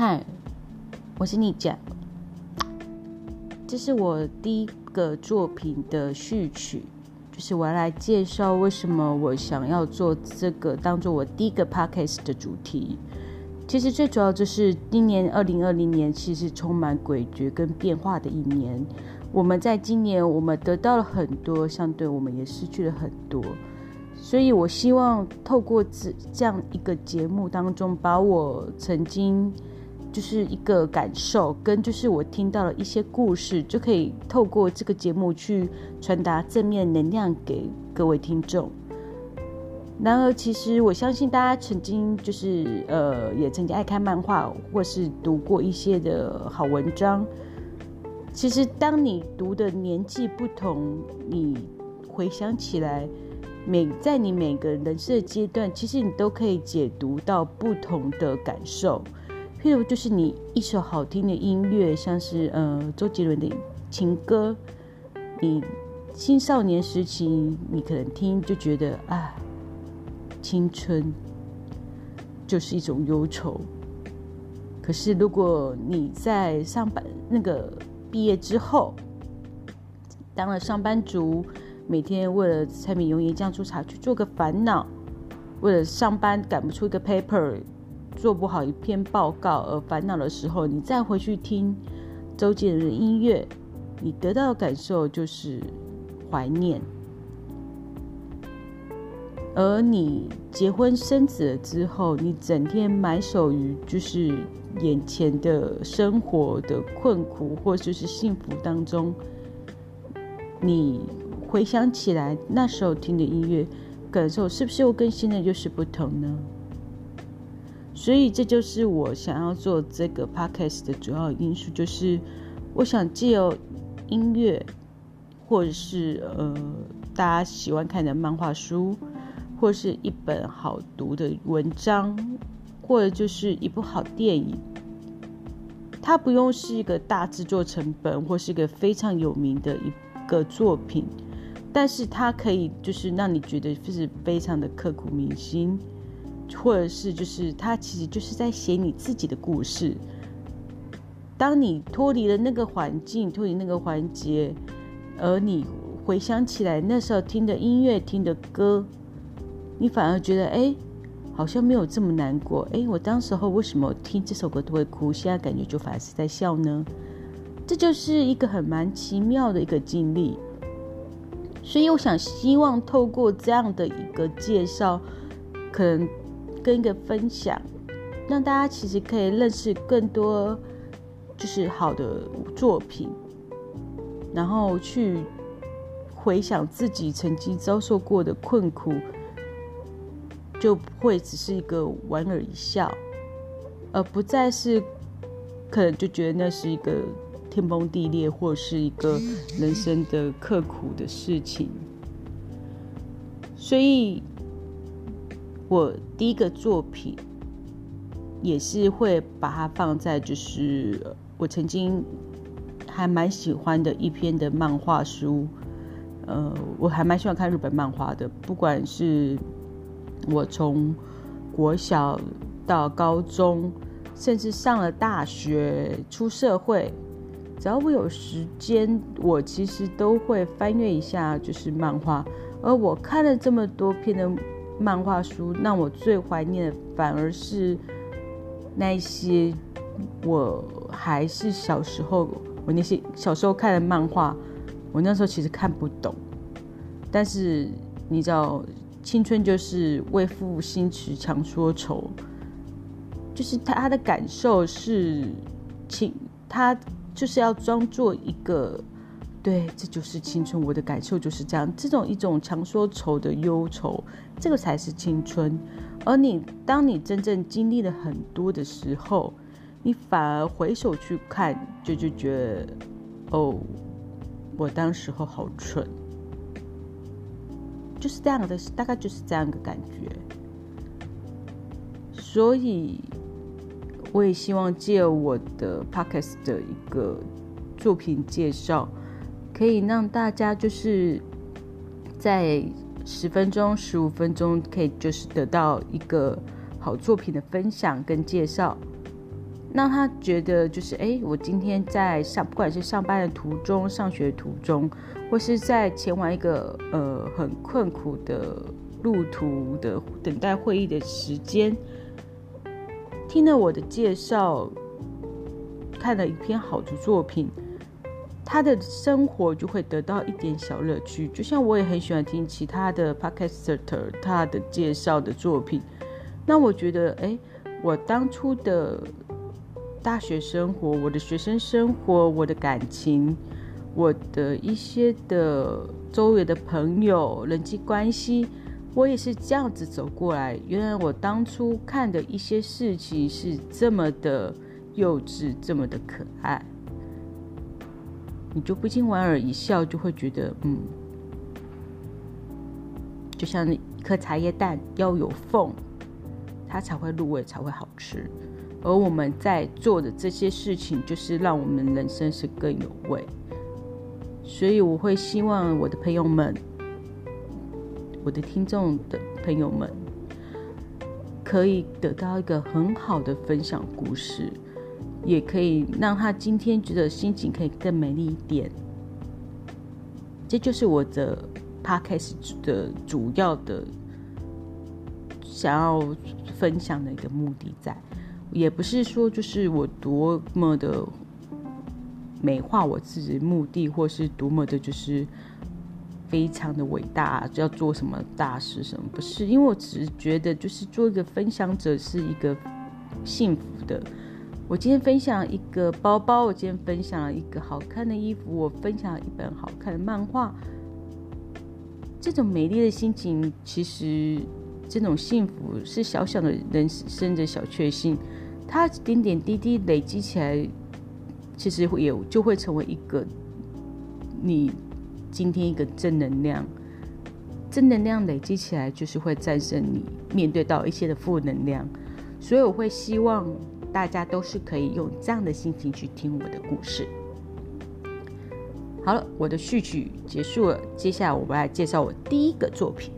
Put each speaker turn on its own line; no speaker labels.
嗨，我是逆讲，这是我第一个作品的序曲，就是我要来介绍为什么我想要做这个当做我第一个 podcast 的主题。其实最主要就是今年二零二零年，其实充满诡谲跟变化的一年。我们在今年，我们得到了很多，相对我们也失去了很多。所以我希望透过这这样一个节目当中，把我曾经。就是一个感受，跟就是我听到了一些故事，就可以透过这个节目去传达正面能量给各位听众。然而，其实我相信大家曾经就是呃，也曾经爱看漫画，或是读过一些的好文章。其实，当你读的年纪不同，你回想起来，每在你每个人生的阶段，其实你都可以解读到不同的感受。譬如，就是你一首好听的音乐，像是呃周杰伦的情歌，你青少年时期你可能听就觉得啊，青春就是一种忧愁。可是如果你在上班那个毕业之后，当了上班族，每天为了柴米油盐酱醋茶去做个烦恼，为了上班赶不出一个 paper。做不好一篇报告而烦恼的时候，你再回去听周杰伦的音乐，你得到的感受就是怀念。而你结婚生子了之后，你整天埋首于就是眼前的生活的困苦或就是幸福当中，你回想起来那时候听的音乐，感受是不是又跟现在就是不同呢？所以这就是我想要做这个 podcast 的主要因素，就是我想借由音乐，或者是呃大家喜欢看的漫画书，或是一本好读的文章，或者就是一部好电影，它不用是一个大制作成本，或是一个非常有名的一个作品，但是它可以就是让你觉得就是非常的刻骨铭心。或者是，就是他其实就是在写你自己的故事。当你脱离了那个环境，脱离那个环节，而你回想起来那时候听的音乐、听的歌，你反而觉得，哎，好像没有这么难过。哎，我当时候为什么听这首歌都会哭？现在感觉就反而是在笑呢？这就是一个很蛮奇妙的一个经历。所以，我想希望透过这样的一个介绍，可能。跟一个分享，让大家其实可以认识更多，就是好的作品，然后去回想自己曾经遭受过的困苦，就不会只是一个莞尔一笑，而不再是可能就觉得那是一个天崩地裂或是一个人生的刻苦的事情，所以。我第一个作品也是会把它放在，就是我曾经还蛮喜欢的一篇的漫画书。呃，我还蛮喜欢看日本漫画的，不管是我从国小到高中，甚至上了大学、出社会，只要我有时间，我其实都会翻阅一下，就是漫画。而我看了这么多篇的。漫画书让我最怀念的，反而是那些我还是小时候，我那些小时候看的漫画，我那时候其实看不懂。但是你知道，青春就是为赋新词强说愁，就是他他的感受是青，他就是要装作一个。对，这就是青春。我的感受就是这样，这种一种常说愁的忧愁，这个才是青春。而你，当你真正经历了很多的时候，你反而回首去看，就就觉得，哦，我当时候好蠢，就是这样的，大概就是这样的感觉。所以，我也希望借我的 podcast 的一个作品介绍。可以让大家就是在十分钟、十五分钟，可以就是得到一个好作品的分享跟介绍。让他觉得就是哎，我今天在上，不管是上班的途中、上学途中，或是在前往一个呃很困苦的路途的等待会议的时间，听了我的介绍，看了一篇好的作品。他的生活就会得到一点小乐趣，就像我也很喜欢听其他的 podcaster 他的介绍的作品。那我觉得，哎，我当初的大学生活，我的学生生活，我的感情，我的一些的周围的朋友人际关系，我也是这样子走过来。原来我当初看的一些事情是这么的幼稚，这么的可爱。你就不禁莞尔一笑，就会觉得，嗯，就像一颗茶叶蛋要有缝，它才会入味，才会好吃。而我们在做的这些事情，就是让我们人生是更有味。所以我会希望我的朋友们，我的听众的朋友们，可以得到一个很好的分享故事。也可以让他今天觉得心情可以更美丽一点，这就是我的 podcast 的主要的想要分享的一个目的，在也不是说就是我多么的美化我自己的目的，或是多么的就是非常的伟大，要做什么大事什么，不是，因为我只是觉得就是做一个分享者是一个幸福的。我今天分享一个包包，我今天分享了一个好看的衣服，我分享了一本好看的漫画。这种美丽的心情，其实这种幸福是小小的人生的小确幸，它点点滴滴累积起来，其实也就会成为一个你今天一个正能量。正能量累积起来，就是会战胜你面对到一些的负能量。所以我会希望。大家都是可以用这样的心情去听我的故事。好了，我的序曲结束了，接下来我们来介绍我第一个作品。